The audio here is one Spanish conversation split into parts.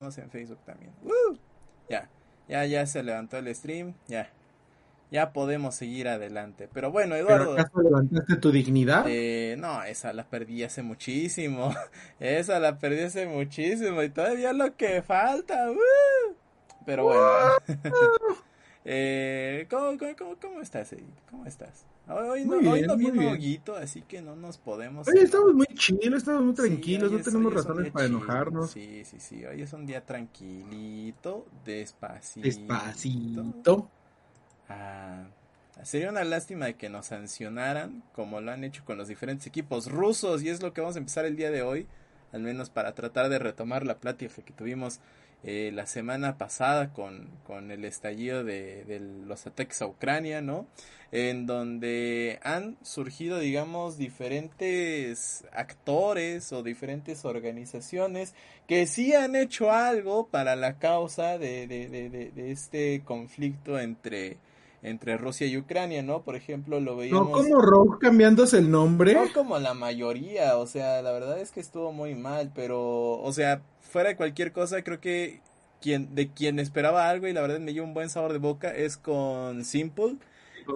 En Facebook también. Ya, ya, ya se levantó el stream. Ya, ya podemos seguir adelante. Pero bueno, Eduardo. ¿Pero acaso levantaste tu dignidad? Eh, no, esa la perdí hace muchísimo. esa la perdí hace muchísimo. Y todavía lo que falta. Pero bueno. Eh, ¿cómo, cómo, cómo, estás, ¿Cómo estás? Hoy, no, hoy no viene Huguito, así que no nos podemos... Hoy estamos muy chilos, estamos muy tranquilos, no tenemos razones para enojarnos. Sí, sí, sí, hoy es un día tranquilito, despacito. Despacito. Ah, sería una lástima de que nos sancionaran, como lo han hecho con los diferentes equipos rusos, y es lo que vamos a empezar el día de hoy, al menos para tratar de retomar la plática que tuvimos eh, la semana pasada con, con el estallido de, los ataques a Ucrania, ¿no? En donde han surgido, digamos, diferentes actores o diferentes organizaciones que sí han hecho algo para la causa de, de este conflicto entre, entre Rusia y Ucrania, ¿no? Por ejemplo, lo veíamos... No como Rogue cambiándose el nombre. No como la mayoría, o sea, la verdad es que estuvo muy mal, pero, o sea, fuera de cualquier cosa, creo que quien, de quien esperaba algo y la verdad me dio un buen sabor de boca es con Simple,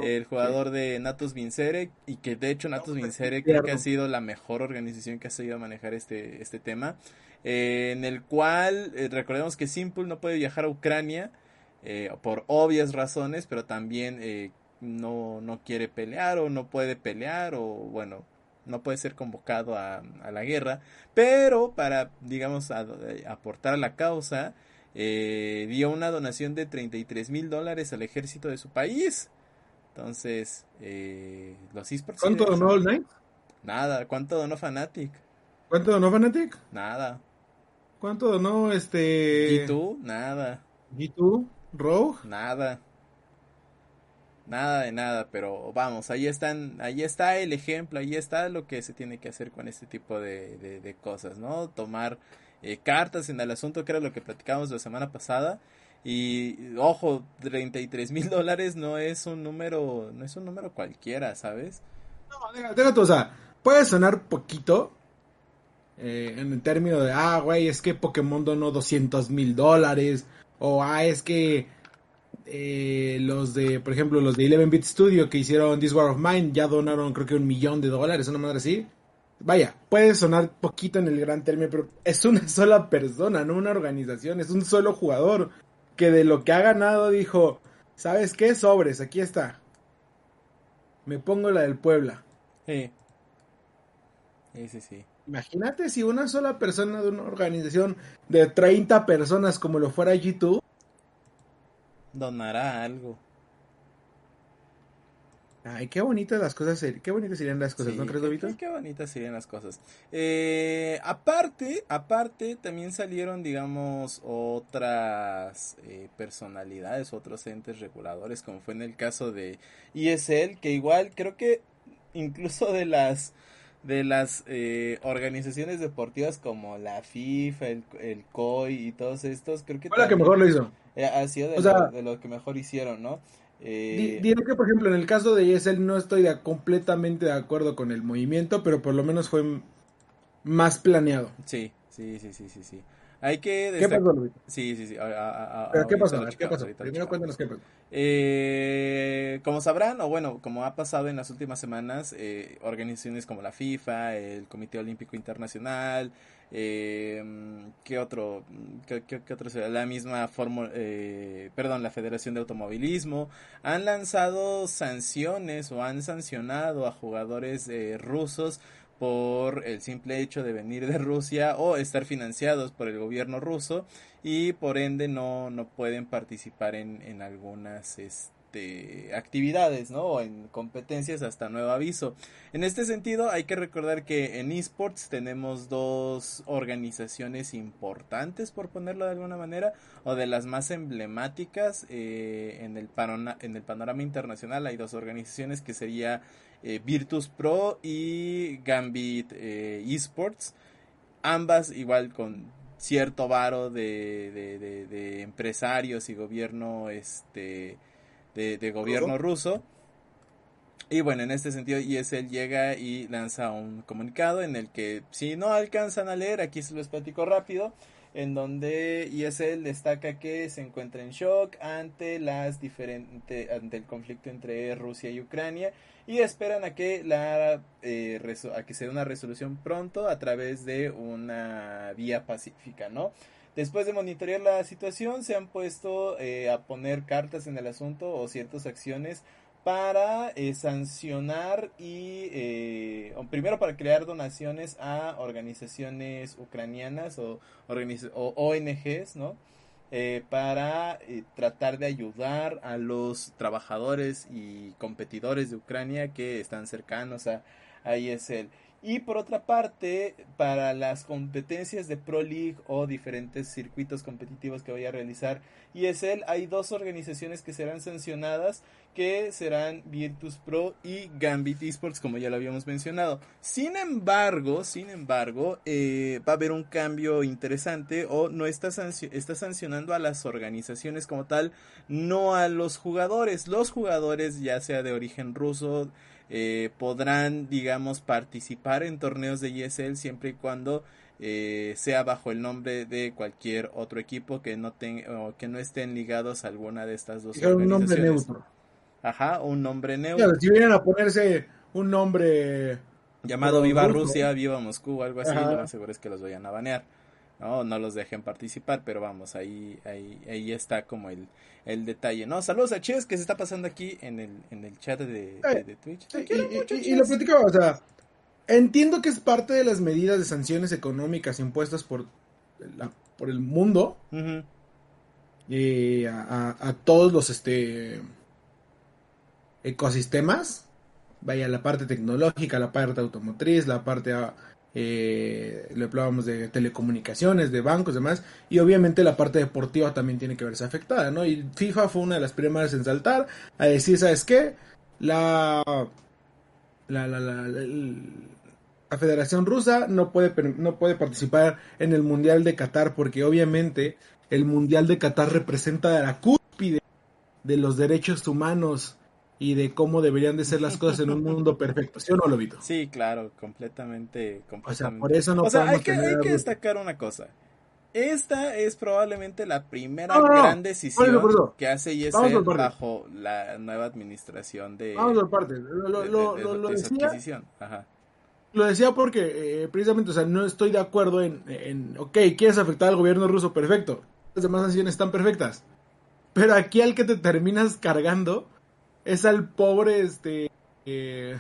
el jugador de Natus Vincere, y que de hecho Natus Vincere creo que ha sido la mejor organización que ha sabido manejar este, este tema, eh, en el cual eh, recordemos que Simple no puede viajar a Ucrania eh, por obvias razones, pero también eh, no, no quiere pelear o no puede pelear o bueno, no puede ser convocado a, a la guerra, pero para, digamos, aportar a la causa, eh, dio una donación de 33 mil dólares al ejército de su país. Entonces, eh, los esports... ¿Cuánto donó All Night? Nada. ¿Cuánto donó Fanatic? ¿Cuánto donó Fanatic? Nada. ¿Cuánto donó este... ¿G2? Nada. ¿G2? ¿Rogue? Nada. Nada de nada, pero vamos, ahí están, ahí está el ejemplo, ahí está lo que se tiene que hacer con este tipo de, de, de cosas, ¿no? Tomar eh, cartas en el asunto, que era lo que platicábamos la semana pasada. Y ojo, 33 mil dólares no es un número, no es un número cualquiera, ¿sabes? No, déjate, o sea, puede sonar poquito eh, en el término de, ah, güey, es que Pokémon donó 200 mil dólares, o ah, es que eh, los de, por ejemplo, los de 11-Bit Studio que hicieron This War of Mine ya donaron creo que un millón de dólares, una madre así. Vaya, puede sonar poquito en el gran término, pero es una sola persona, no una organización, es un solo jugador que de lo que ha ganado dijo, ¿sabes qué? Sobres, aquí está. Me pongo la del Puebla. Sí. Sí, sí, sí. Imagínate si una sola persona de una organización de 30 personas como lo fuera G2 donará algo. Ay, qué bonitas las cosas, qué bonitas serían las cosas, ¿no crees, Lobito? Qué, qué, bonitas serían las cosas. Eh, aparte, aparte, también salieron, digamos, otras eh, personalidades, otros entes reguladores, como fue en el caso de ESL, que igual creo que incluso de las de las eh, organizaciones deportivas como la FIFA, el, el COI y todos estos, creo que... Fue la que mejor lo hizo. Eh, ha sido de, o sea, lo, de lo que mejor hicieron, ¿no? Eh... Diré que, por ejemplo, en el caso de ESL no estoy de, completamente de acuerdo con el movimiento, pero por lo menos fue más planeado. Sí, sí, sí, sí, sí, sí. Hay que ¿Qué pasó, Luis? Sí, sí, sí. A, a, ¿Pero qué pasó? ¿Qué pasó? Primero cuéntanos qué pasó. Eh, como sabrán, o bueno, como ha pasado en las últimas semanas, eh, organizaciones como la FIFA, el Comité Olímpico Internacional, eh, ¿qué otro? ¿Qué, qué, qué otro? La misma fórmula, eh, perdón, la Federación de Automovilismo, han lanzado sanciones o han sancionado a jugadores eh, rusos por el simple hecho de venir de Rusia o estar financiados por el gobierno ruso y por ende no, no pueden participar en, en algunas este este, actividades, ¿no? O en competencias hasta nuevo aviso. En este sentido, hay que recordar que en esports tenemos dos organizaciones importantes, por ponerlo de alguna manera, o de las más emblemáticas eh, en, el en el panorama internacional. Hay dos organizaciones que sería eh, Virtus Pro y Gambit eh, Esports. Ambas igual con cierto varo de, de, empresarios y gobierno este de, gobierno ruso. Y bueno, en este sentido ESL llega y lanza un comunicado en el que si no alcanzan a leer, aquí se los platico rápido, en donde ESL destaca que se encuentra en shock ante las diferentes ante el conflicto entre Rusia y Ucrania y esperan a que la eh, a que se dé una resolución pronto a través de una vía pacífica, ¿no? Después de monitorear la situación, se han puesto eh, a poner cartas en el asunto o ciertas acciones para eh, sancionar y eh, primero para crear donaciones a organizaciones ucranianas o, ONGs, ¿no? Eh, para eh, tratar de ayudar a los trabajadores y competidores de Ucrania que están cercanos a, a ESL. Y por otra parte, para las competencias de Pro League o diferentes circuitos competitivos que vaya a realizar ESL, hay dos organizaciones que serán sancionadas que serán Virtus Pro y Gambit Esports, como ya lo habíamos mencionado. Sin embargo, sin embargo, eh, va a haber un cambio interesante o no está, está sancionando a las organizaciones como tal, no a los jugadores. Los jugadores, ya sea de origen ruso, eh, podrán, digamos, participar en torneos de ESL siempre y cuando eh, sea bajo el nombre de cualquier otro equipo que no, o que no estén ligados a alguna de estas dos organizaciones. Un nombre neutro. Ajá, un nombre neutro. si vienen a ponerse un nombre llamado Viva Rusia, Viva Moscú o algo así, lo más seguro es que los vayan a banear. No, no los dejen participar, pero vamos, ahí, ahí, ahí está como el, el detalle, ¿no? Saludos a Ches, que se está pasando aquí en el, en el chat de, de, Twitch. y, lo platicaba, o sea, entiendo que es parte de las medidas de sanciones económicas impuestas por, la, por el mundo. Y a, a, todos los este ecosistemas, vaya la parte tecnológica, la parte automotriz, la parte eh, le hablábamos de telecomunicaciones, de bancos, demás, y obviamente la parte deportiva también tiene que verse afectada, ¿no? Y FIFA fue una de las primeras en saltar a decir, ¿sabes qué? La la, la, la, la, Federación Rusa no puede, no puede participar en el Mundial de Qatar porque obviamente el Mundial de Qatar representa la cúspide de los derechos humanos y de cómo deberían de ser las cosas en un mundo perfecto, ¿sí o no, Lobito? Sí, claro, completamente, completamente. O sea, por eso no O sea, hay que, hay que destacar una cosa. Esta es probablemente la primera gran decisión que hace ISL bajo la nueva administración de... Vamos por parte. Lo, lo, lo, decía, Ajá. Lo decía porque eh, precisamente, o sea, no estoy de acuerdo en, en, ok, quieres afectar al gobierno ruso, perfecto. Las demás sanciones están perfectas. Pero aquí al que te terminas cargando es al pobre, este, eh,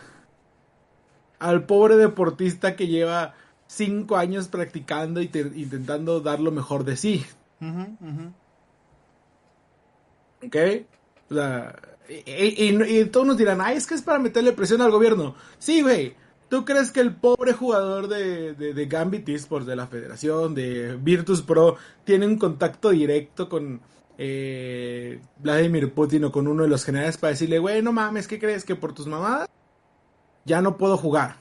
al pobre deportista que lleva cinco años practicando y intentando dar lo mejor de sí. ¿Ok? O sea, y, todos nos dirán, ay, es que es para meterle presión al gobierno. Sí, güey. ¿Tú crees que el pobre jugador de, de, de Gambit Esports, de la federación, de Virtus Pro, tiene un contacto directo con, eh, Vladimir Putin o con uno de los generales para decirle, güey, no mames, ¿qué crees? Que por tus mamadas ya no puedo jugar.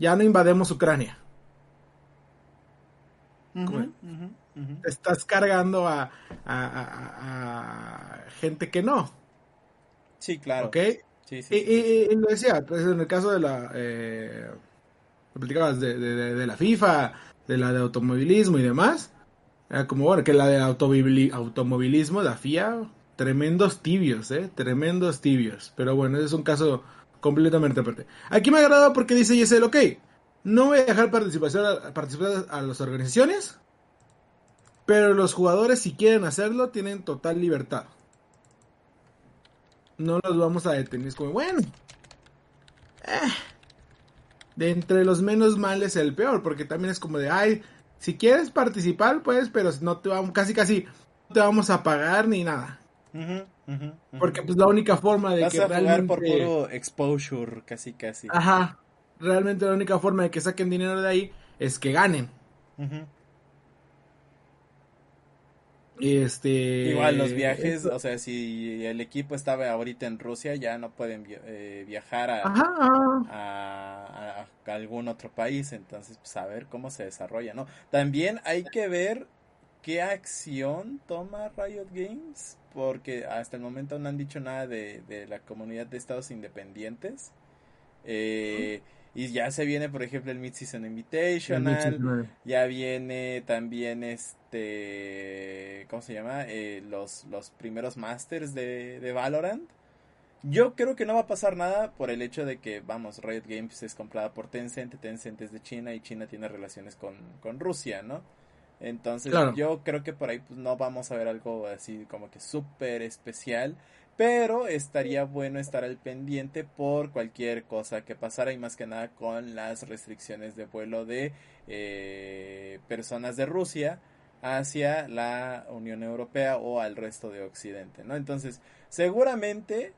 Ya no invademos Ucrania. Estás cargando a, a, gente que no. Sí, claro. ¿Ok? y, lo decía, pues en el caso de la... Eh, de, de, la FIFA, de la de automovilismo y demás, como bueno, que la de automovilismo, la FIA, tremendos tibios, ¿eh? Tremendos tibios. Pero bueno, ese es un caso completamente aparte. Aquí me agrada porque dice Yesel, ok, no voy a dejar participación, participar a las organizaciones, pero los jugadores si quieren hacerlo tienen total libertad. No los vamos a detener. Es como, bueno, eh, de entre los menos males el peor, porque también es como de, ay, si quieres participar, pues, pero no te vamos, casi casi no te vamos a pagar ni nada. Porque pues la única forma de Vas que a jugar por puro exposure, casi casi. Ajá. Realmente la única forma de que saquen dinero de ahí es que ganen. Este... Igual los viajes, esto- o sea, si el equipo estaba ahorita en Rusia, ya no pueden eh, viajar a, Ajá, ajá. a, a- a algún otro país, entonces pues a ver cómo se desarrolla, ¿no? También hay que ver qué acción toma Riot Games, porque hasta el momento no han dicho nada de, de la comunidad de estados independientes. Eh, y ya se viene, por ejemplo, el Mid-Season Invitational, ya viene también este, ¿cómo se llama? Eh, los, los primeros masters de, de Valorant. Yo creo que no va a pasar nada por el hecho de que, vamos, Riot Games es comprada por Tencent, Tencent es de China y China tiene relaciones con, con Rusia, ¿no? Entonces Claro. yo creo que por ahí pues, no vamos a ver algo así como que súper especial, pero estaría bueno estar al pendiente por cualquier cosa que pasara y más que nada con las restricciones de vuelo de eh, personas de Rusia hacia la Unión Europea o al resto de Occidente, ¿no? Entonces, seguramente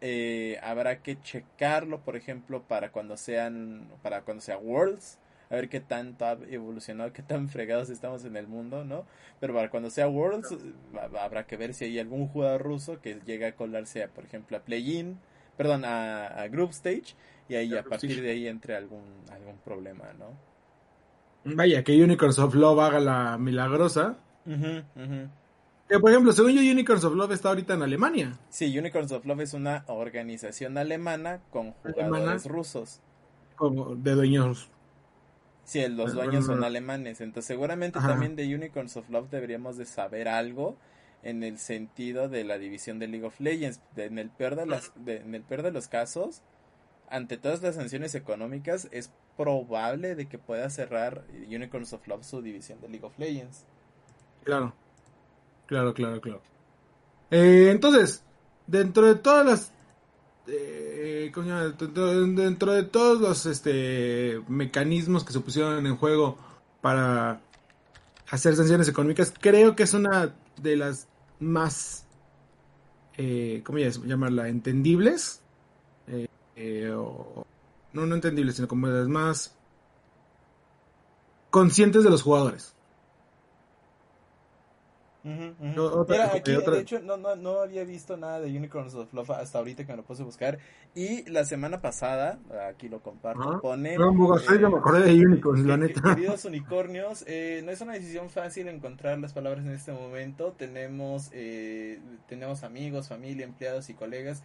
eh, habrá que checarlo, por ejemplo, para cuando sean, para cuando sea Worlds, a ver qué tanto ha evolucionado, qué tan fregados estamos en el mundo, ¿no? Pero para cuando sea Worlds, ha- habrá que ver si hay algún jugador ruso que llegue a colarse, a, por ejemplo, a Play-In, perdón, a, a Group Stage, y ahí A partir de ahí entre algún, algún problema, ¿no? Vaya, que Unicorns of Love haga la milagrosa. Ujú, ujú. Que por ejemplo, según yo, Unicorns of Love está ahorita en Alemania. Sí, Unicorns of Love es una organización alemana con jugadores Alemana. rusos. Como de dueños. Sí, los dueños son alemanes, entonces seguramente Ajá. también de Unicorns of Love deberíamos de saber algo en el sentido de la división de League of Legends. De- en, el peor de las, de- en el peor de los casos, ante todas las sanciones económicas, es probable de que pueda cerrar Unicorns of Love su división de League of Legends. Claro. Claro, claro, claro. Eh, entonces, dentro de todas las. eh, ¿cómo se llama? Dentro, de todos los este, mecanismos que se pusieron en juego para hacer sanciones económicas, creo que es una de las más. Eh, ¿Cómo llamarla? Entendibles. Eh, eh, no, no entendibles, sino como de las más conscientes de los jugadores. No, otra- aquí, otra- de hecho, no, no, no había visto nada de Unicorns of Love hasta ahorita que me lo puse a buscar. Y la semana pasada, aquí lo comparto, Ajá. pone... No, eh, yo me acordé de Unicorns, la que- neta. Queridos unicornios, eh, no es una decisión fácil encontrar las palabras en este momento. Tenemos, eh, tenemos amigos, familia, empleados y colegas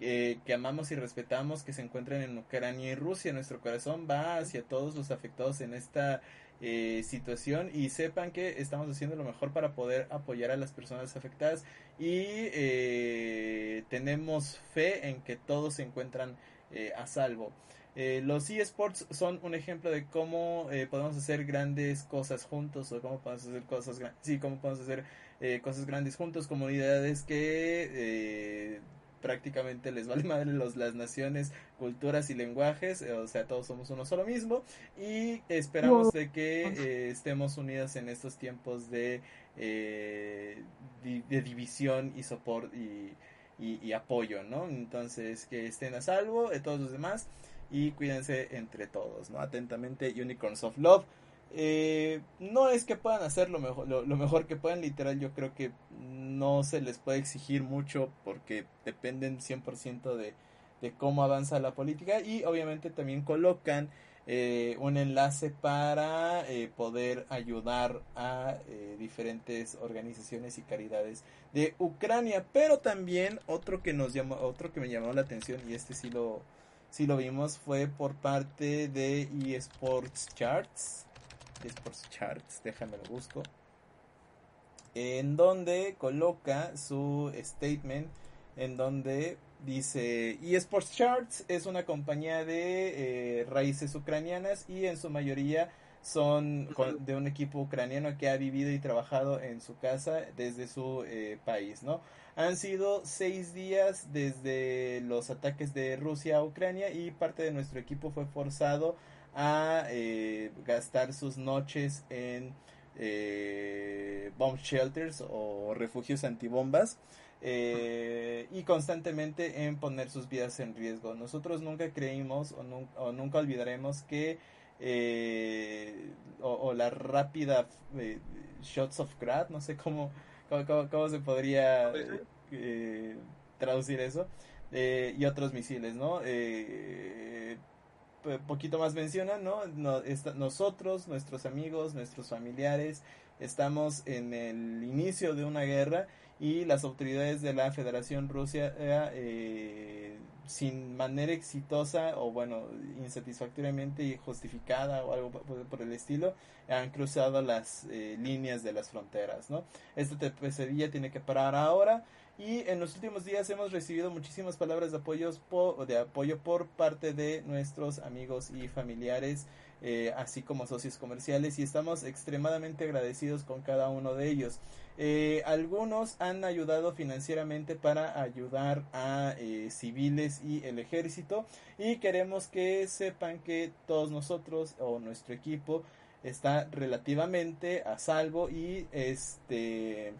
eh, que amamos y respetamos que se encuentran en Ucrania y Rusia. Nuestro corazón va hacia todos los afectados en esta eh, situación y sepan que estamos haciendo lo mejor para poder apoyar a las personas afectadas y eh, tenemos fe en que todos se encuentran eh, a salvo. Los eSports son un ejemplo de cómo podemos hacer grandes cosas juntos o cómo podemos hacer cosas gran- sí, cómo podemos hacer cosas grandes juntos, comunidades que prácticamente les vale madre los, las naciones, culturas y lenguajes, eh, o sea, todos somos uno solo mismo y esperamos de que eh, estemos unidos en estos tiempos de, eh, di- de división y soporte y, y- y apoyo, ¿no? Entonces, que estén a salvo de todos los demás y cuídense entre todos, ¿no? Atentamente, Unicorns of Love. Eh, no es que puedan hacer lo mejor, lo, mejor que puedan, literal, yo creo que no se les puede exigir mucho porque dependen 100% de, de cómo avanza la política y obviamente también colocan eh, un enlace para eh, poder ayudar a eh, diferentes organizaciones y caridades de Ucrania. Pero también otro que nos llamó otro que me llamó la atención y este sí lo sí lo vimos fue por parte de eSports Charts eSports Charts déjame lo busco en donde coloca su statement en donde dice eSports Charts es una compañía de eh, raíces ucranianas y en su mayoría son de un equipo ucraniano que ha vivido y trabajado en su casa desde su eh, país, ¿no? Han sido seis días desde los ataques de Rusia a Ucrania y parte de nuestro equipo fue forzado a eh, gastar sus noches en eh, bomb shelters o refugios antibombas. eh, y constantemente en poner sus vidas en riesgo. Nosotros nunca creímos o, nunca olvidaremos que eh, o, la rápida shots of grad, no sé cómo, cómo, se podría traducir eso, y otros misiles, ¿no? Poquito más mencionan, ¿no? nosotros, nuestros amigos, nuestros familiares, estamos en el inicio de una guerra y las autoridades de la Federación Rusia eh, sin manera exitosa o bueno insatisfactoriamente justificada o algo por, el estilo han cruzado las eh, líneas de las fronteras no esta pesadilla tiene que parar ahora y en los últimos días hemos recibido muchísimas palabras de apoyo por, de apoyo por parte de nuestros amigos y familiares eh, así como socios comerciales y estamos extremadamente agradecidos con cada uno de ellos. Eh, algunos han ayudado financieramente para ayudar a eh, civiles y el ejército y queremos que sepan que todos nosotros o nuestro equipo está relativamente a salvo y este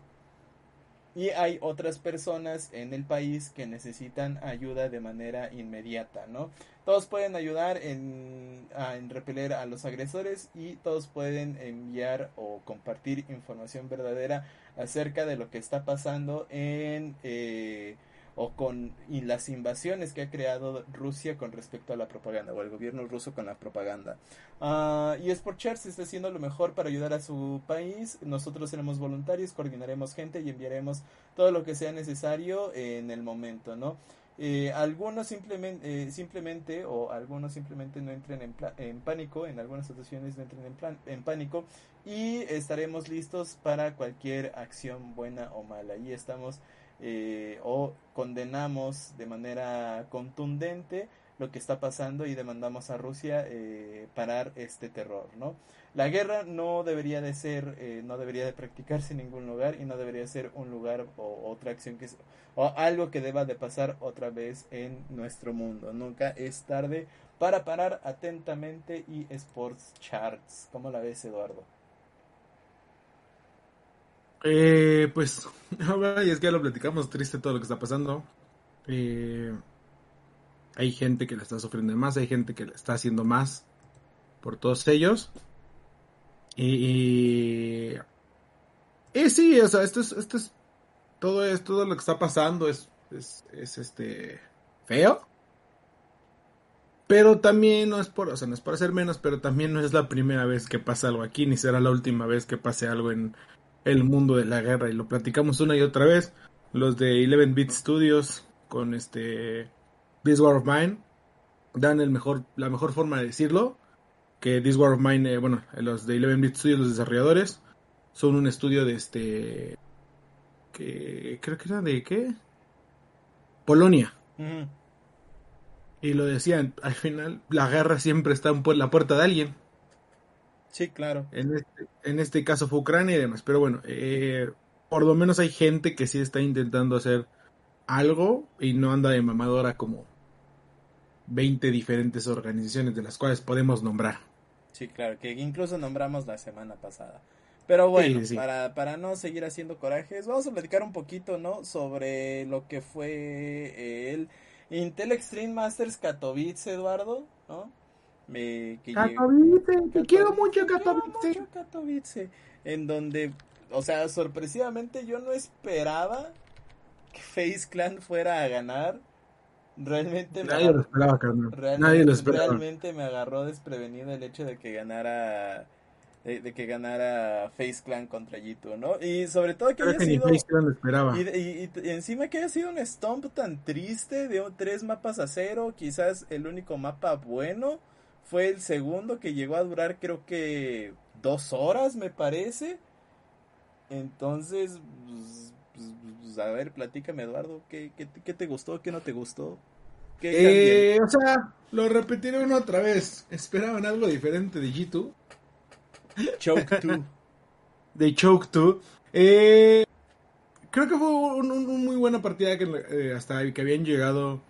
y hay otras personas en el país que necesitan ayuda de manera inmediata, ¿no? Todos pueden ayudar en, en repeler a los agresores y todos pueden enviar o compartir información verdadera acerca de lo que está pasando en eh, o con y las invasiones que ha creado Rusia con respecto a la propaganda o el gobierno ruso con la propaganda. Uh, y Sportchers está haciendo lo mejor para ayudar a su país. Nosotros seremos voluntarios, coordinaremos gente y enviaremos todo lo que sea necesario en el momento, ¿no? Eh, algunos simplemente, eh, simplemente o algunos simplemente no entren en, en pánico, en algunas situaciones no entren en, plan en pánico y estaremos listos para cualquier acción buena o mala. Y estamos eh, o condenamos de manera contundente lo que está pasando y demandamos a Rusia eh, parar este terror, ¿no? La guerra no debería de ser, eh, no debería de practicarse en ningún lugar y no debería ser un lugar o otra acción que o algo que deba de pasar otra vez en nuestro mundo. Nunca es tarde para parar atentamente y Sports Charts. ¿Cómo la ves, Eduardo? Eh, pues, y es que ya lo platicamos, triste todo lo que está pasando. Eh, hay gente que le está sufriendo más, hay gente que le está haciendo más por todos ellos. Y, y, sí, o sea, esto es, esto es, todo es, todo lo que está pasando es, es, es este, feo. Pero también no es por, o sea, no es para ser menos, pero también no es la primera vez que pasa algo aquí, ni será la última vez que pase algo en, el mundo de la guerra y lo platicamos una y otra vez. Los de 11-bit Studios con este This War of Mine dan el mejor, la mejor forma de decirlo. Que This War of Mine, eh, bueno, los de 11-bit Studios, los desarrolladores, son un estudio de este. que creo que era de qué? Polonia. Y lo decían, al final la guerra siempre está en la puerta de alguien. Sí, claro. En este, en este caso fue Ucrania y demás. Pero bueno, eh, por lo menos hay gente que sí está intentando hacer algo y no anda de mamadora como 20 diferentes organizaciones de las cuales podemos nombrar. Sí, claro, que incluso nombramos la semana pasada. Pero bueno, Para, para no seguir haciendo corajes, vamos a platicar un poquito, ¿no? Sobre lo que fue el Intel Extreme Masters Katowice, Eduardo, ¿no? Me, Katowice, te quiero mucho Katowice. Katowice. En donde, o sea, sorpresivamente yo no esperaba que Face Clan fuera a ganar. Realmente Nadie lo esperaba, Realmente, Nadie lo esperaba. Realmente me agarró desprevenido el hecho de que ganara de, que ganara Face Clan contra G2, ¿no? Y sobre todo que haya sido esperaba. Y, y, encima que haya sido un stomp tan triste de tres mapas a cero, quizás el único mapa bueno fue el segundo que llegó a durar creo que dos horas, me parece. Entonces, pues, pues, pues, a ver, platícame Eduardo, ¿qué, qué, te gustó, qué no te gustó? ¿Qué eh, o sea, lo repetiré otra vez. ¿Esperaban algo diferente de G2? Choke 2. de Choke 2. Eh, creo que fue una un, muy buena partida que eh, hasta que habían llegado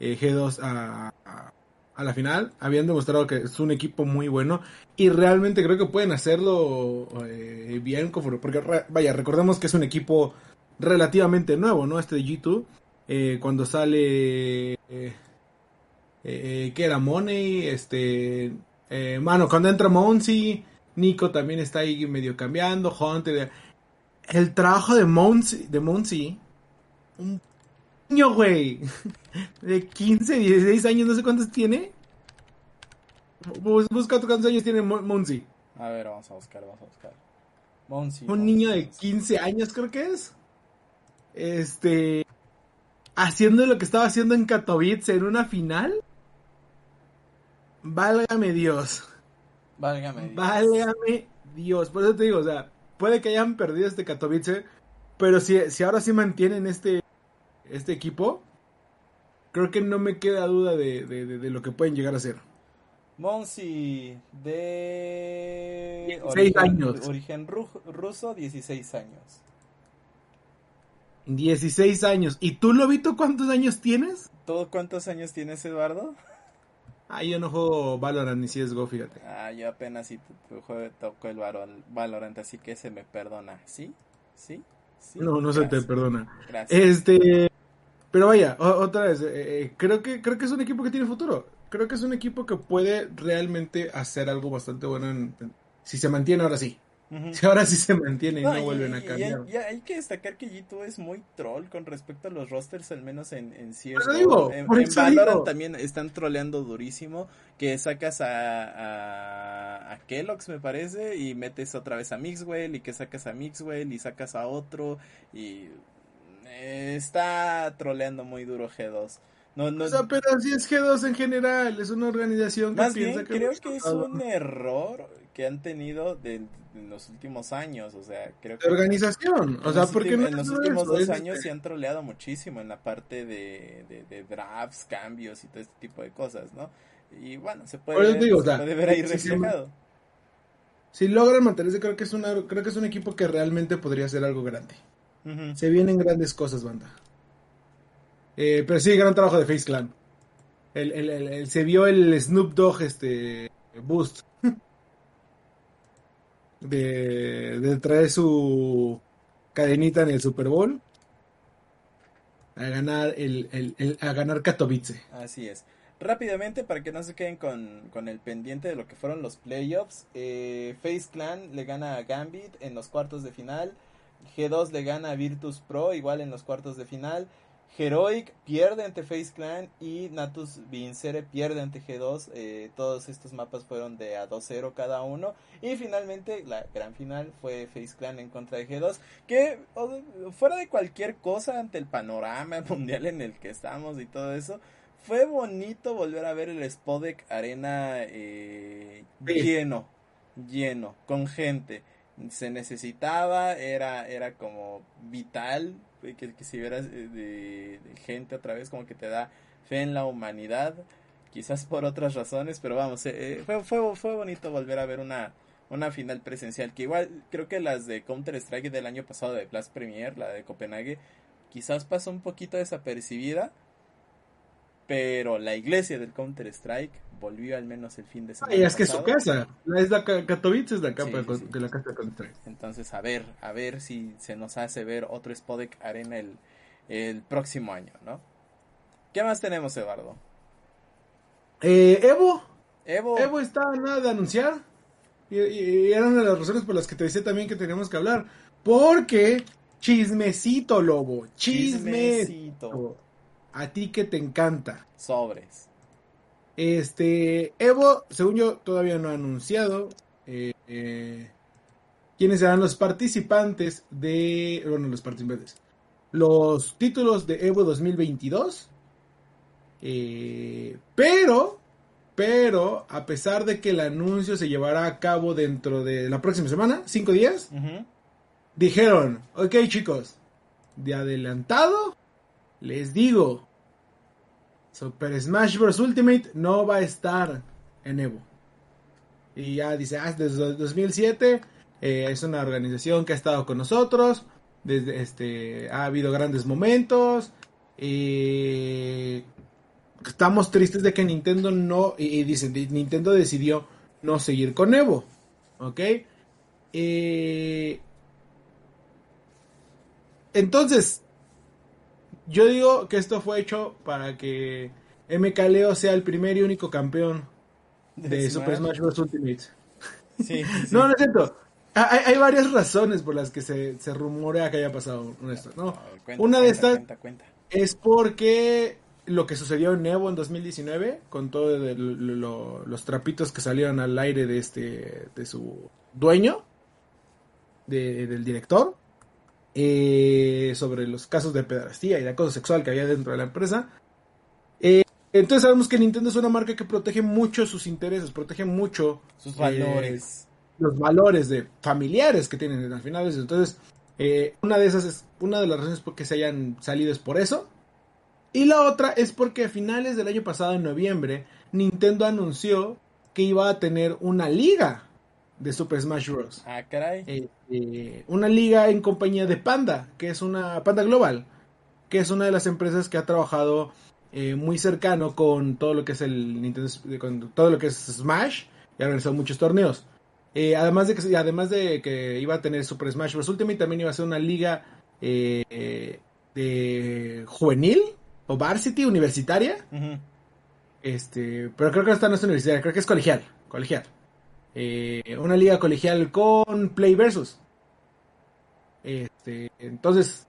eh, G2 a, a la final. Habían demostrado que es un equipo muy bueno y realmente creo que pueden hacerlo eh, bien, porque vaya, recordemos que es un equipo relativamente nuevo, ¿no? Este de G2, eh, cuando sale, eh, eh, que era Money, este, eh, mano, cuando entra Monsi, Nico también está ahí medio cambiando, Hunter, el trabajo de Monsi, de Monsi, un niño, güey, de 15, 16 años, no sé cuántos tiene. Bus- Busca cuántos años tiene Mon- Monsi. A ver, vamos a buscar, vamos a buscar. Monsi, Un niño de Monsi. 15 años creo que es. Este. Haciendo lo que estaba haciendo en Katowice en una final. Válgame Dios. Válgame. Dios. Válgame Dios. Por eso te digo, o sea, puede que hayan perdido este Katowice. Pero si, si ahora sí mantienen este, este equipo. Creo que no me queda duda de, de- de- de lo que pueden llegar a ser. Monsi, de 16 años. origen ru- ruso, 16 años. 16 años. ¿Y tú, Lobito, cuántos años tienes? ¿Tú cuántos años tienes, Eduardo? Ah, yo no juego Valorant ni CSGO, fíjate. Ah, yo apenas si tocó el Valorant, así que se me perdona. ¿Sí? ¿Sí? ¿Sí? No, no se te perdona. Gracias. Este, pero vaya, otra vez, eh, eh, creo que creo que es un equipo que tiene futuro. Creo que es un equipo que puede realmente hacer algo bastante bueno en- en- si se mantiene ahora sí. Si ahora sí se mantiene y no, vuelven a y- cambiar. y hay que destacar que G2 es muy troll con respecto a los rosters, al menos en, en CSGO. digo, en, en Valorant digo. también están troleando durísimo, que sacas a, a, a Kellogg's, me parece, y metes otra vez a Mixwell, y que sacas a Mixwell, y sacas a otro, y eh, está troleando muy duro G2. No, no, O sea, pero así es G2 en general, es una organización que más piensa bien que creo que es un error que han tenido de, en los últimos años, o sea, creo de organización, o sea, porque no en los últimos eso, dos años se han troleado muchísimo en la parte de, de, de drafts, cambios y todo este tipo de cosas, ¿no? Y bueno, se puede, ver, digo, o se sea, puede ver ahí reflejado. Si logran mantenerse, creo que es una creo que es un equipo que realmente podría ser algo grande. Se vienen grandes cosas, banda. Eh, pero sí, gran trabajo de Face Clan. El, el- el- el- se vio el Snoop Dogg este boost de, de traer su cadenita en el Super Bowl a ganar el, el- el- a ganar Katowice. Así es. Rápidamente, para que no se queden con, con el pendiente de lo que fueron los playoffs, eh, Face Clan le gana a Gambit en los cuartos de final. G2 le gana a Virtus Pro igual en los cuartos de final. Heroic pierde ante Face Clan y Natus Vincere pierde ante G2. Eh, todos estos mapas fueron de a 2-0 cada uno. Y finalmente la gran final fue Face Clan en contra de G2. Que o- fuera de cualquier cosa ante el panorama mundial en el que estamos y todo eso. Fue bonito volver a ver el Spodek Arena eh, Sí. lleno, lleno, con gente. Se necesitaba, era, era como vital eh, que, que si vieras eh, de, de gente otra vez, como que te da fe en la humanidad, quizás por otras razones, pero vamos, eh, eh, fue, fue, fue bonito volver a ver una, una final presencial, que igual creo que las de Counter Strike del año pasado de Blast Premier, la de Copenhague, quizás pasó un poquito desapercibida, pero la iglesia del Counter Strike volvió al menos el fin de semana. Ay, es que es su casa. Es la Ka- Katowice es la capa Sí, sí, sí. de la casa de Counter-Strike. Entonces, a ver, a ver si se nos hace ver otro Spodek Arena el, el próximo año, ¿no? ¿Qué más tenemos, Eduardo? Eh, Evo, Evo. Evo está nada de anunciar. Y, y- y era una de las razones por las que te decía también que teníamos que hablar. Porque chismecito, lobo. Chismecito. A ti que te encanta. Sobres. Este, Evo, según yo, todavía no ha anunciado eh, eh, quiénes serán los participantes de, bueno, los participantes, los títulos de Evo 2022. Eh, pero, pero, a pesar de que el anuncio se llevará a cabo dentro de la próxima semana, cinco días, dijeron, ok chicos, de adelantado, les digo, Super Smash Bros. Ultimate no va a estar en Evo. Y ya dice, ah, desde 2007 eh, es una organización que ha estado con nosotros, desde este, ha habido grandes momentos, estamos tristes de que Nintendo no, y, y dicen, Nintendo decidió no seguir con Evo, ¿ok? Eh, entonces, yo digo que esto fue hecho para que MKLeo sea el primer y único campeón de, Super Smash Bros. Ultimate. Sí, sí, No, no es cierto. Hay, hay, varias razones por las que se, se rumorea que haya pasado esto, ¿no? Cuenta, Una de estas cuenta, cuenta. es porque lo que sucedió en Evo en 2019, con todos los trapitos que salieron al aire de este de su dueño, de, del director, eh, sobre los casos de pedrastía y de acoso sexual que había dentro de la empresa. Eh, entonces sabemos que Nintendo es una marca que protege mucho sus intereses, protege mucho sus valores. Eh, los valores de familiares que tienen al final. Entonces, una de esas es, una de las razones por que se hayan salido es por eso. Y la otra es porque a finales del año pasado, en noviembre, Nintendo anunció que iba a tener una liga de Super Smash Bros. Ah, caray. Eh, eh, una liga en compañía de Panda, que es una Panda Global, que es una de las empresas que ha trabajado eh, muy cercano con todo lo que es el Nintendo, con todo lo que es Smash y ha organizado muchos torneos. Además de que además de que iba a tener Super Smash Bros. Ultimate, también iba a ser una liga de juvenil o varsity universitaria. Uh -huh. Este, pero creo que esta no es universitaria, creo que es colegial, colegial. Eh, una liga colegial con Play Versus. Este, entonces,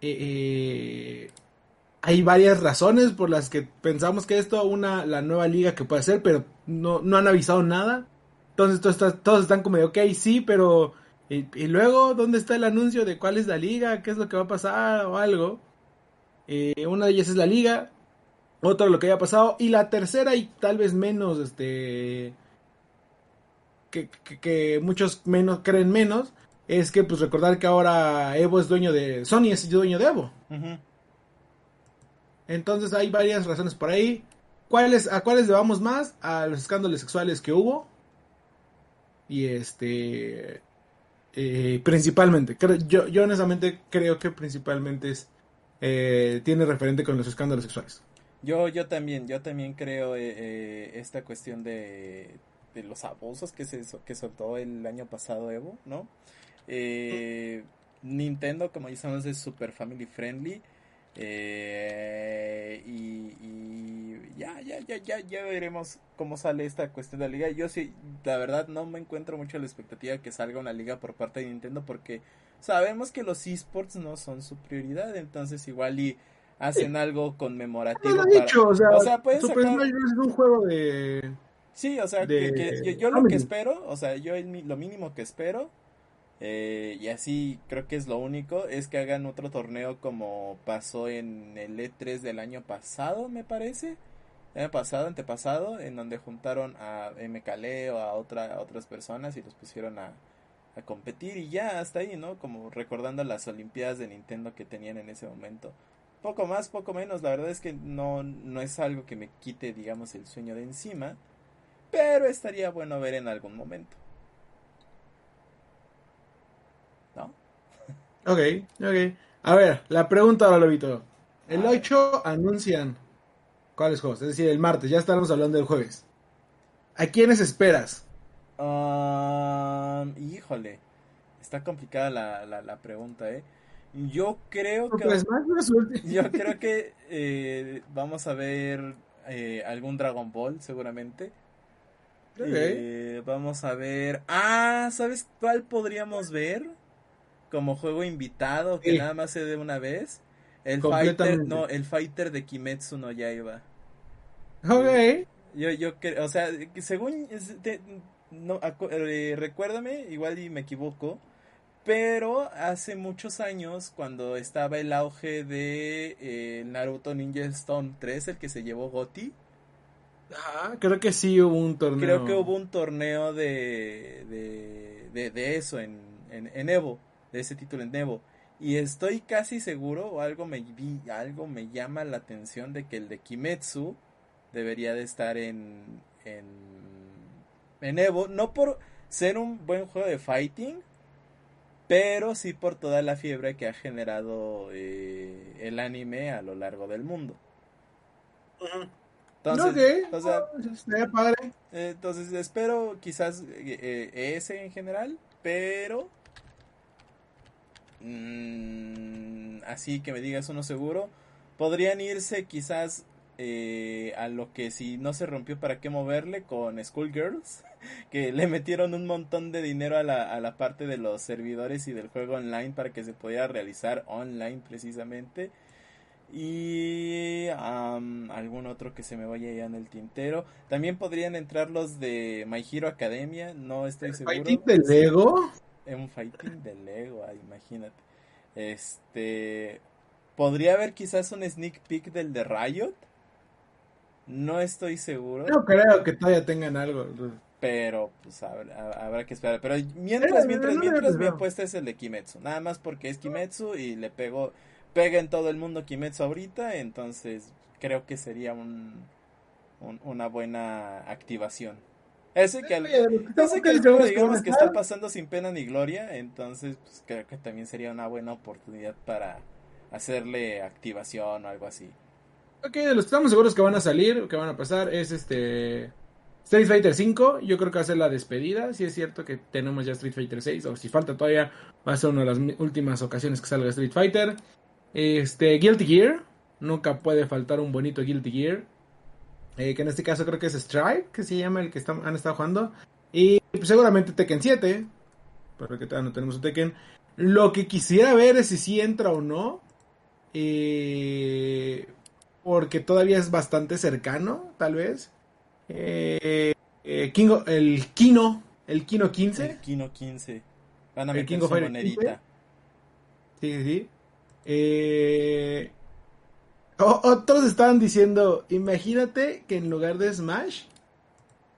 eh, hay varias razones por las que pensamos que esto una la nueva liga que puede ser, pero no, no han avisado nada. Entonces todos, todos están como de, ok, sí, pero... Y, luego, ¿dónde está el anuncio de cuál es la liga? ¿Qué es lo que va a pasar? O algo. Eh, una de ellas es la liga. Otra lo que haya pasado. Y la tercera, y tal vez menos, este... Que, que, que muchos menos creen menos. Es que, pues, recordar que ahora Evo es dueño de... Sony es dueño de Evo. Uh -huh. Entonces hay varias razones por ahí. ¿Cuáles, ¿A cuáles le vamos más? A los escándalos sexuales que hubo. Y este. Eh, principalmente. Creo, yo, yo honestamente creo que principalmente es. Eh, tiene referente con los escándalos sexuales. Yo, yo también, yo también creo eh, esta cuestión de, de, los abusos que se que soltó el año pasado Evo, ¿no? Eh, Nintendo, como ya sabemos, es super family friendly. Eh, y, y, ya, ya, ya, ya, ya veremos cómo sale esta cuestión de la liga. Yo sí, la verdad, no me encuentro mucho la expectativa de que salga una liga por parte de Nintendo porque sabemos que los esports no son su prioridad, entonces igual y hacen sí. algo conmemorativo. Para, dicho, o sea, o sea pueden sacar... Es un juego de... Sí, o sea, que, que yo, yo, lo que espero, o sea, yo el, lo mínimo que espero eh, y así creo que es lo único, es que hagan otro torneo como pasó en el E3 del año pasado, me parece. El año pasado, antepasado, en donde juntaron a MKLE o a, otra, a otras personas y los pusieron a, a competir y ya hasta ahí, ¿no? Como recordando las Olimpiadas de Nintendo que tenían en ese momento. Poco más, poco menos, la verdad es que no, no es algo que me quite, digamos, el sueño de encima, pero estaría bueno ver en algún momento. ¿No? Ok, ok. A ver, la pregunta ahora, Lobito. El 8 anuncian cuáles juegos, es decir, el martes, ya estaremos hablando del jueves. ¿A quiénes esperas? Um, híjole, está complicada la, la, la, pregunta, ¿eh? Yo creo que... Pues más yo creo que eh, vamos a ver eh, algún Dragon Ball, seguramente. Okay. Eh, vamos a ver... Ah, ¿sabes cuál podríamos ver? Como juego invitado, que sí. nada más se dé una vez. El fighter, no, el fighter de Kimetsu no Yaiba. Ok. Yo, yo creo, o sea, según, te, no, eh, recuérdame, igual y me equivoco, pero hace muchos años, cuando estaba el auge de eh, Naruto Ninja Storm 3, el que se llevó Goti. Creo que sí hubo un torneo. Creo que hubo un torneo de, de, de, de eso en, en, en Evo, de ese título en Evo. Y estoy casi seguro, o algo me, vi, algo me llama la atención de que el de Kimetsu debería de estar en, en, en Evo, no por ser un buen juego de fighting, pero sí por toda la fiebre que ha generado eh, el anime a lo largo del mundo. Entonces, okay. o sea, oh, padre. Eh, entonces espero quizás eh, ese en general, pero mmm, así que me digas uno seguro. Podrían irse quizás eh, a lo que si no se rompió para qué moverle con Schoolgirls, que le metieron un montón de dinero a la, a la parte de los servidores y del juego online para que se pudiera realizar online precisamente. Y algún otro que se me vaya ya en el tintero. También podrían entrar los de My Hero Academia, no estoy seguro. ¿Fighting de Lego? Un fighting de Lego, imagínate. Este. ¿Podría haber quizás un sneak peek del de Riot? No estoy seguro. No creo que todavía tengan algo. Pero, pues habrá, que esperar. Pero mientras, mientras, mientras, bien puesta es el de Kimetsu. Nada más porque es Kimetsu y le pegó, pega en todo el mundo Kimetsu ahorita. Entonces, creo que sería un, una buena activación. Ese que, ese que digamos que está pasando sin pena ni gloria. Entonces, pues creo que también sería una buena oportunidad para hacerle activación o algo así. Ok, de los que estamos seguros que van a salir, que van a pasar, es este. Street Fighter 5, yo creo que va a ser la despedida. Si es cierto que tenemos ya Street Fighter 6, o si falta todavía, va a ser una de las últimas ocasiones que salga Street Fighter. Este, Guilty Gear, nunca puede faltar un bonito Guilty Gear. Eh, que en este caso creo que es Stripe, que se llama el que han estado jugando. Y pues, seguramente Tekken 7, porque todavía no tenemos un Tekken. Lo que quisiera ver es si sí entra o no. Eh, porque todavía es bastante cercano, tal vez. Eh, eh el Kino, el Kino 15. El Kino 15. Van a meter su monerita. Sí, sí, sí. Eh, otros estaban diciendo, imagínate que en lugar de Smash,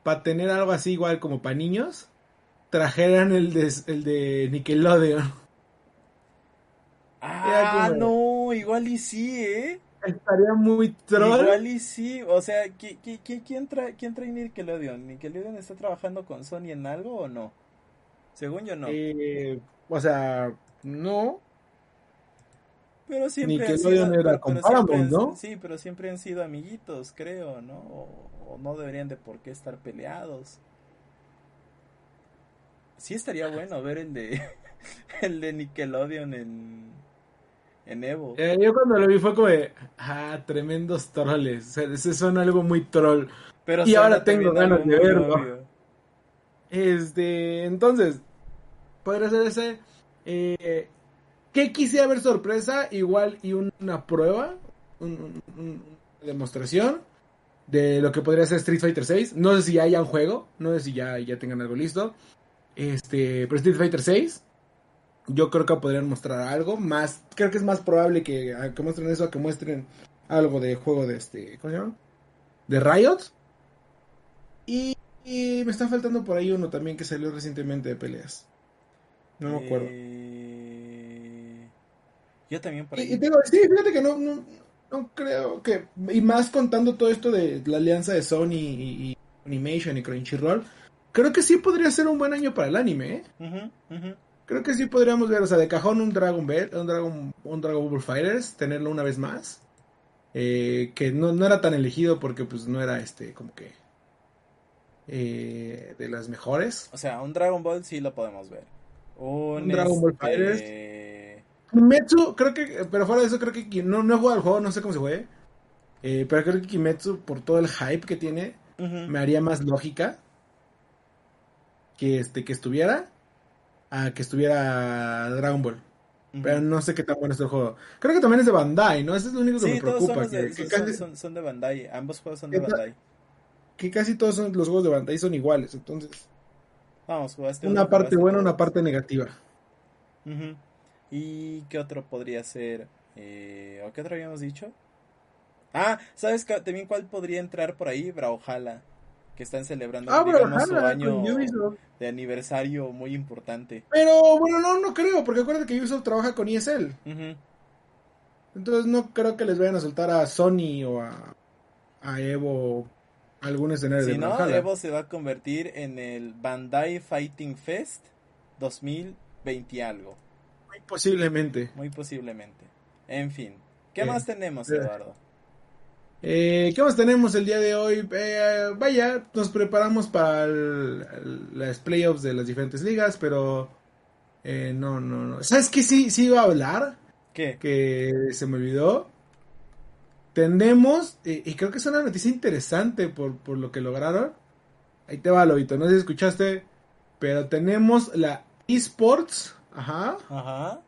para tener algo así igual como para niños, trajeran el de, el de Nickelodeon. Ah, no, igual y sí, ¿eh? Estaría muy troll. Igual y sí, o sea, ¿quién, quién, trae, quién trae Nickelodeon? ¿Nickelodeon está trabajando con Sony en algo o no? Según yo no. Eh, o sea, no. Pero siempre han sido, era ¿no? Sí, pero siempre han sido amiguitos, creo, ¿no? O, no deberían de por qué estar peleados. Sí estaría bueno ver el de el de Nickelodeon en en Evo. Eh, yo cuando lo vi fue como de, ah, tremendos troles. O sea, son algo muy troll. Pero y ahora tengo ganas de verlo. Este, entonces, podría ser ese. Eh, ¿Qué quisiera ver sorpresa? Igual y una prueba, una demostración de lo que podría ser Street Fighter 6. No sé si ya haya un juego, no sé si ya, ya tengan algo listo. Este, pero Street Fighter 6 yo creo que podrían mostrar algo más. Creo que es más probable que, que muestren eso a que muestren algo de juego de este. ¿Cómo se llama? De Riot. Y, me está faltando por ahí uno también que salió recientemente de peleas. No me acuerdo. Yo también por ahí. Y, digo, sí, fíjate que no, no, creo que. Y más contando todo esto de la alianza de Sony y, Animation y Crunchyroll. Creo que sí podría ser un buen año para el anime, ¿eh? Creo que sí podríamos ver, o sea, de cajón un Dragon Ball, un Dragon, un Dragon Ball Fighters, tenerlo una vez más. Eh, que no, no, era tan elegido porque pues no era este como que eh, de las mejores. O sea, un Dragon Ball sí lo podemos ver. Un, Dragon Ball este, Fighters. Kimetsu, creo que, pero fuera de eso creo que no, no he jugado al juego, no sé cómo se fue. Eh, pero creo que Kimetsu, por todo el hype que tiene, me haría más lógica que este que estuviera a que estuviera Dragon Ball. Pero no sé qué tan bueno es el juego. Creo que también es de Bandai, ¿no? Eso es lo único que me preocupa. son, de Bandai. Ambos juegos son de Bandai. Que casi todos los juegos de Bandai son iguales, entonces. Vamos, jugaste Una parte buena, una parte negativa. ¿Y qué otro podría ser? Eh, ¿O qué otro habíamos dicho? Ah, ¿sabes también cuál podría entrar por ahí? Brawlhalla que están celebrando ah, su año de aniversario muy importante. Pero bueno, no, no creo, porque acuérdate que Ubisoft trabaja con ESL. Entonces no creo que les vayan a soltar a Sony o a, a Evo algún escenario si no, Evo se va a convertir en el Bandai Fighting Fest 2020 algo. Muy posiblemente. Muy posiblemente. En fin, ¿qué más tenemos, Eduardo? Eh, ¿Qué más tenemos el día de hoy? Eh, vaya, nos preparamos para las playoffs de las diferentes ligas, pero eh, no, no, no. ¿Sabes qué sí, sí iba a hablar? ¿Qué? Que se me olvidó. Tenemos, y, y creo que es una noticia interesante por, por lo que lograron. Ahí te va, Lobito, no sé si escuchaste, pero tenemos la eSports, ajá, Ajá.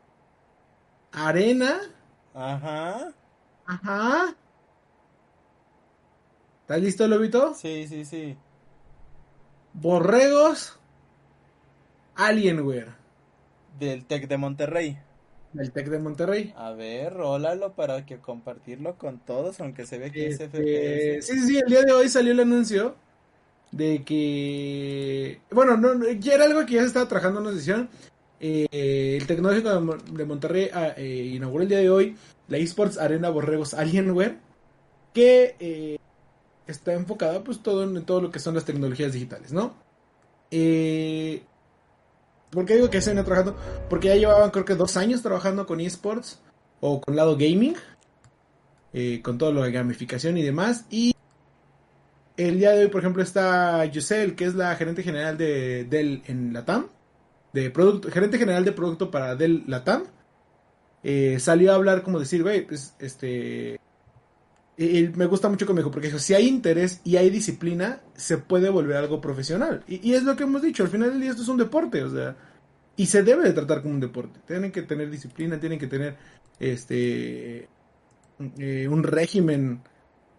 Arena, Ajá. ajá. ¿Estás listo, Lobito? Sí, sí, sí. Borregos, Alienware, Del Tec de Monterrey. del Tec de Monterrey. A ver, rólalo para que compartirlo con todos, aunque se ve que es Este, FPS. sí, sí, sí, el día de hoy salió el anuncio de que, bueno, no, no, ya era algo que ya se estaba trabajando en una sesión. Eh, el Tecnológico de, Mon- de Monterrey ah, eh, inauguró el día de hoy la eSports Arena Borregos Alienware, que eh, está enfocada pues todo en todo lo que son las tecnologías digitales, ¿no? Eh, ¿Por qué digo que se viene trabajando? Porque ya llevaban creo que dos años trabajando con eSports o con lado gaming, con todo lo de gamificación y demás. Y el día de hoy, por ejemplo, está Yusel, que es la gerente general de Dell en Latam, de producto, gerente general de producto para Dell Latam. eh, salió a hablar como decir, güey, pues este... y- y me gusta mucho que me dijo, porque dijo, si hay interés y hay disciplina, se puede volver algo profesional. Y, es lo que hemos dicho, al final del día esto es un deporte, o sea, y se debe de tratar como un deporte. Tienen que tener disciplina, tienen que tener este eh, un régimen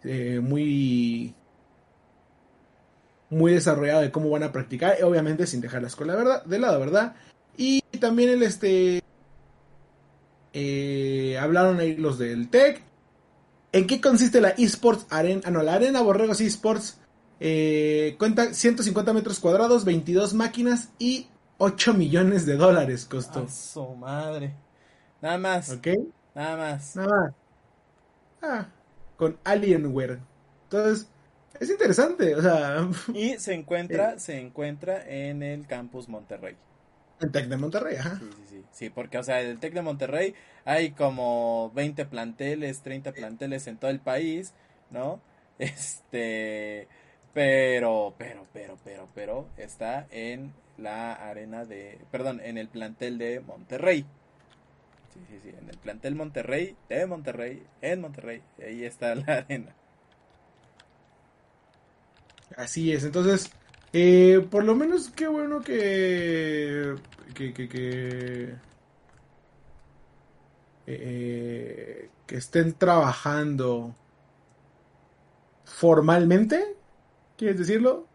eh, muy muy desarrollado de cómo van a practicar, obviamente sin dejar la escuela verdad, de lado, ¿verdad? Y también el este eh, hablaron ahí los del TEC. ¿En qué consiste la eSports Arena? Ah, no, la Arena Borregos eSports eh, cuenta 150 metros cuadrados, 22 máquinas y 8 millones de dólares costó. A su madre. Nada más, ¿Ok? nada más. Nada más. Ah, con Alienware. Entonces, es interesante. O sea, Y se encuentra, se encuentra en el campus Monterrey. en Tec de Monterrey, ajá. Sí, sí, sí. Sí, porque, o sea, el Tec de Monterrey hay como 20 planteles, 30 planteles en todo el país, ¿no? Este, pero, pero, pero, pero, pero, está en la arena de, perdón, en el plantel de Monterrey. Sí, sí, sí, en el plantel Monterrey, de Monterrey, en Monterrey, ahí está la arena. Así es. Entonces, eh, por lo menos qué bueno que. que. que. que, eh, que estén trabajando formalmente. ¿Quieres decirlo?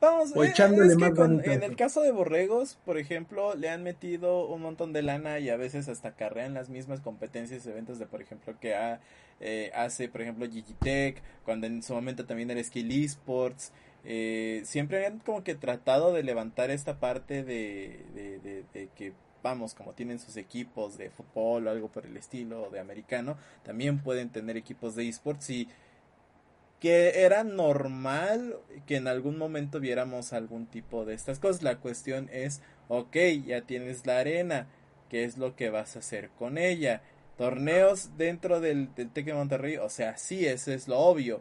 Vamos, O eh, echándole es que más con- en el caso de Borregos, por ejemplo, le han metido un montón de lana y a veces hasta carrean las mismas competencias y eventos de, por ejemplo, que ha- eh, hace, por ejemplo, Gigitech, cuando en su momento también era Skill Esports. eh, siempre han como que tratado de levantar esta parte de, de, de- de que, vamos, como tienen sus equipos de fútbol o algo por el estilo, o de americano, también pueden tener equipos de esports y que era normal que en algún momento viéramos algún tipo de estas cosas. La cuestión es, ok, ya tienes la arena, ¿qué es lo que vas a hacer con ella? Torneos dentro del, del Tec de Monterrey, o sea, sí, eso es lo obvio,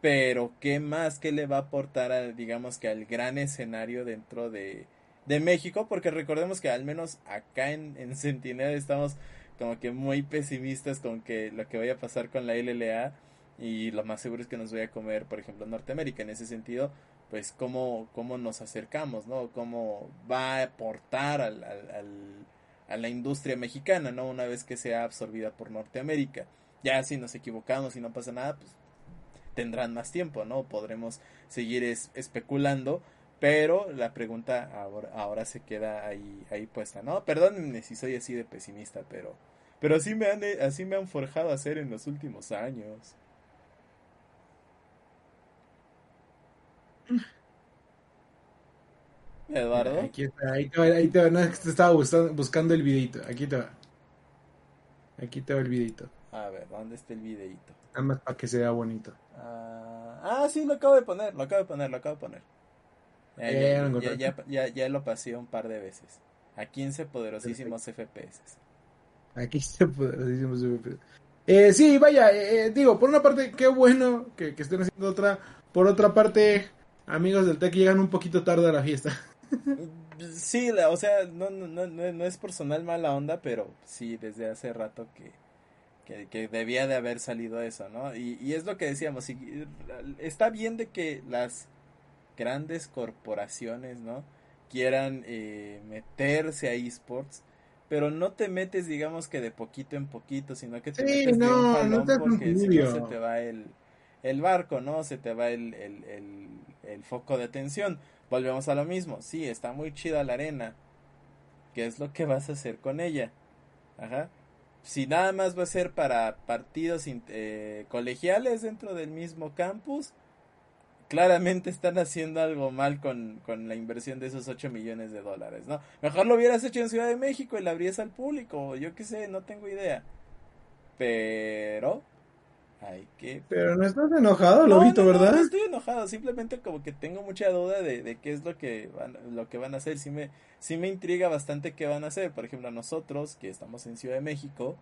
pero ¿qué más que le va a aportar, a, digamos que al gran escenario dentro de, de México? Porque recordemos que al menos acá en, en Centinela estamos como que muy pesimistas con que lo que vaya a pasar con la LLA y lo más seguro es que nos vaya a comer, por ejemplo, Norteamérica. En ese sentido, pues cómo, cómo nos acercamos, ¿no? Cómo va a aportar al, al, al- a la industria mexicana, ¿no? Una vez que sea absorbida por Norteamérica. Ya si nos equivocamos y no pasa nada, pues tendrán más tiempo, ¿no? Podremos seguir es- especulando, pero la pregunta ahora, ahora se queda ahí, ahí puesta, ¿no? Perdónenme si soy así de pesimista, pero, pero así me han, así me han forjado a ser en los últimos años. Eduardo. Aquí está, ahí te va, ahí te va. No, es que te estaba buscando, buscando el videito. Aquí te va. Aquí te va el videito. A ver, ¿dónde está el videito? Nada más para que se vea bonito. Ah, ah, sí, lo acabo de poner, lo acabo de poner, lo acabo de poner. Ya, Eh, ya, ya lo ya, ya, pasé un par de veces. A 15 poderosísimos FPS. Aquí se puede. decimos, Eh, sí, vaya, eh, eh, digo, por una parte, qué bueno que, que estén haciendo otra. Por otra parte, amigos del TEC llegan un poquito tarde a la fiesta. Sí, o sea, no, no, no, no es personal mala onda, pero sí, desde hace rato que, que, debía de haber salido eso, ¿no? Y, y es lo que decíamos, está bien de que las grandes corporaciones, ¿no? Quieran eh, meterse a esports, pero no te metes, digamos que de poquito en poquito, sino que te metes de un jalón porque si no se te va el, el barco, ¿no? Se te va el, el, el, el foco de atención. Volvemos a lo mismo. Sí, está muy chida la arena. ¿Qué es lo que vas a hacer con ella? Ajá. Si nada más va a ser para partidos eh, colegiales dentro del mismo campus, claramente están haciendo algo mal con, con, la inversión de esos 8 millones de dólares, ¿no? Mejor lo hubieras hecho en Ciudad de México y la abrías al público, yo qué sé, no tengo idea. Pero hay que... Pero no estás enojado, Lobito, ¿verdad? No, estoy enojado, simplemente como que tengo mucha duda de, de, qué es lo que van, lo que van a hacer. Sí me, sí me intriga bastante qué van a hacer. Por ejemplo, a nosotros que estamos en Ciudad de México,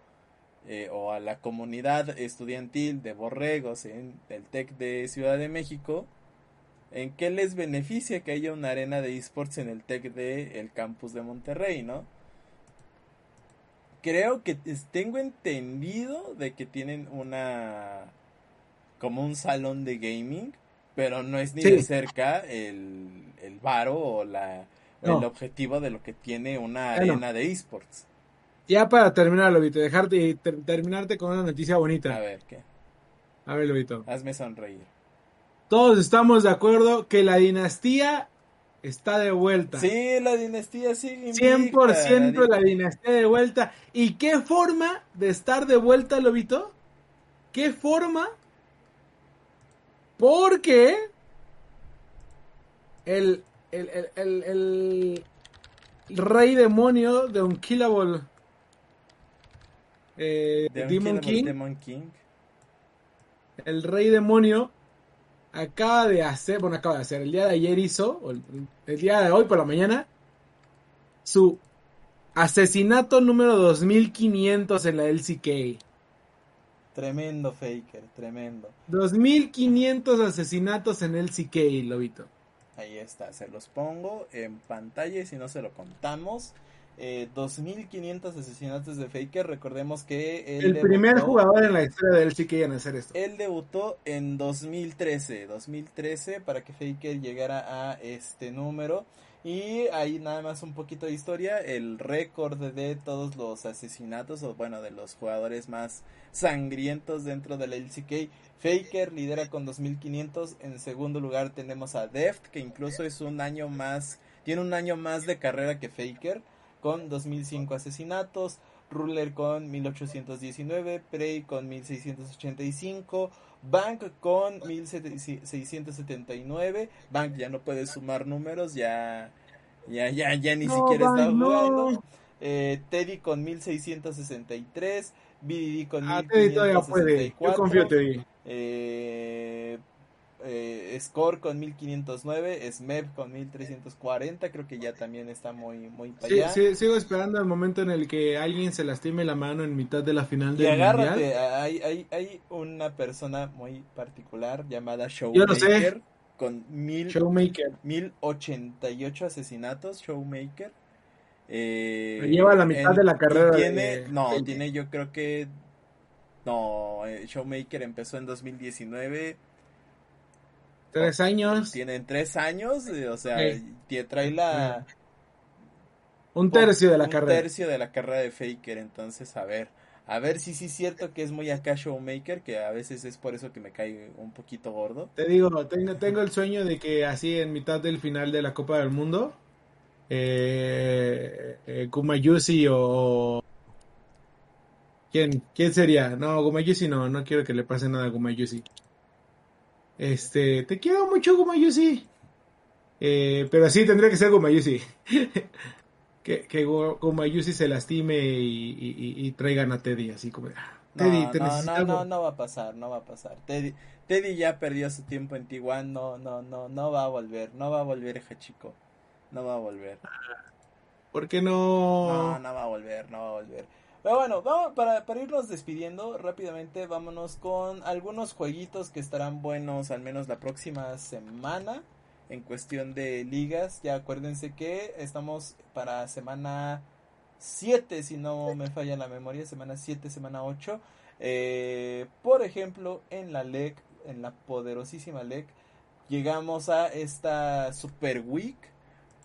eh, o a la comunidad estudiantil de borregos en el TEC de Ciudad de México, ¿en qué les beneficia que haya una arena de esports en el TEC de el campus de Monterrey, no? Creo que tengo entendido de que tienen una como un salón de gaming, pero no es ni de cerca el, el varo o la el objetivo de lo que tiene una arena de esports. Ya para terminar, Lobito, dejarte terminarte con una noticia bonita. A ver, ¿qué? A ver, Lobito. Hazme sonreír. Todos estamos de acuerdo que la dinastía está de vuelta. Sí, la dinastía sigue. 100% la dinastía de vuelta. ¿Y qué forma de estar de vuelta, Lobito? ¿Qué forma? Porque el, el, el, el, rey demonio de Unkillable eh, Demon King, el rey demonio acaba de hacer, bueno, acaba de hacer, el día de ayer hizo, el, día de hoy por la mañana, su asesinato número 2500 en la LCK. Tremendo Faker, tremendo. 2500 asesinatos en LCK, Lobito. Ahí está, se los pongo en pantalla y si no se lo contamos eh, 2.500 asesinatos de Faker. Recordemos que el primer jugador en la historia de él sí que iban a hacer esto. Él debutó en 2013, 2013 para que Faker llegara a este número. Y ahí nada más un poquito de historia, el récord de todos los asesinatos, o bueno, de los jugadores más sangrientos dentro del LCK. Faker lidera con 2500, en segundo lugar tenemos a Deft, que incluso es un año más, tiene un año más de carrera que Faker con 2005 asesinatos, Ruler con 1819, Prey con 1685, Bank con 1679, Bank ya no puede sumar números, ya ya ya ya ni siquiera está jugando. Eh, Teddy con 1663, BDD con ah, 1564. Yo confío Teddy. Eh, eh, Score con 1509, Smep con 1340, creo que ya también está muy, muy para allá. Sí, sigo esperando el momento en el que alguien se lastime la mano en mitad de la final del y agárrate, Hay, hay, hay una persona muy particular llamada Showmaker con mil, Showmaker. 1088 asesinatos, Showmaker. Eh, lleva la mitad de la carrera. Tiene, no, tiene yo creo que... No, eh, Showmaker empezó en 2019 Tres años. Tienen tres años, eh, o sea, trae la... Un tercio de la carrera. Un tercio de la carrera de Faker, entonces a ver. A ver si sí es cierto que es muy acá showmaker, que a veces es por eso que me cae un poquito gordo. Te digo, tengo, tengo el sueño de que así en mitad del final de la Copa del Mundo, eh, eh Kumayusi o... ¿Quién, ¿Quién sería? No, Kumayusi no, no quiero que le pase nada a Kumayusi. Este, te quiero mucho, Gumayusi. Eh, pero sí, tendría que ser Gumayusi. que, que Gumayusi se lastime y, traigan a Teddy, así como. Ah, Teddy, no, no, no, no, va a pasar, no va a pasar. Teddy, Teddy ya perdió su tiempo en Tijuana, no, no, no, no va a volver, no va a volver, chico. No va a volver. ¿Por qué no? No, no va a volver, no va a volver. Pero bueno, vamos, para, para irnos despidiendo rápidamente, vámonos con algunos jueguitos que estarán buenos al menos la próxima semana. en cuestión de ligas. Ya acuérdense que estamos para semana 7, si no me falla la memoria, semana 7, semana 8. Eh, por ejemplo, en la LEC, en la poderosísima LEC, llegamos a esta Super Week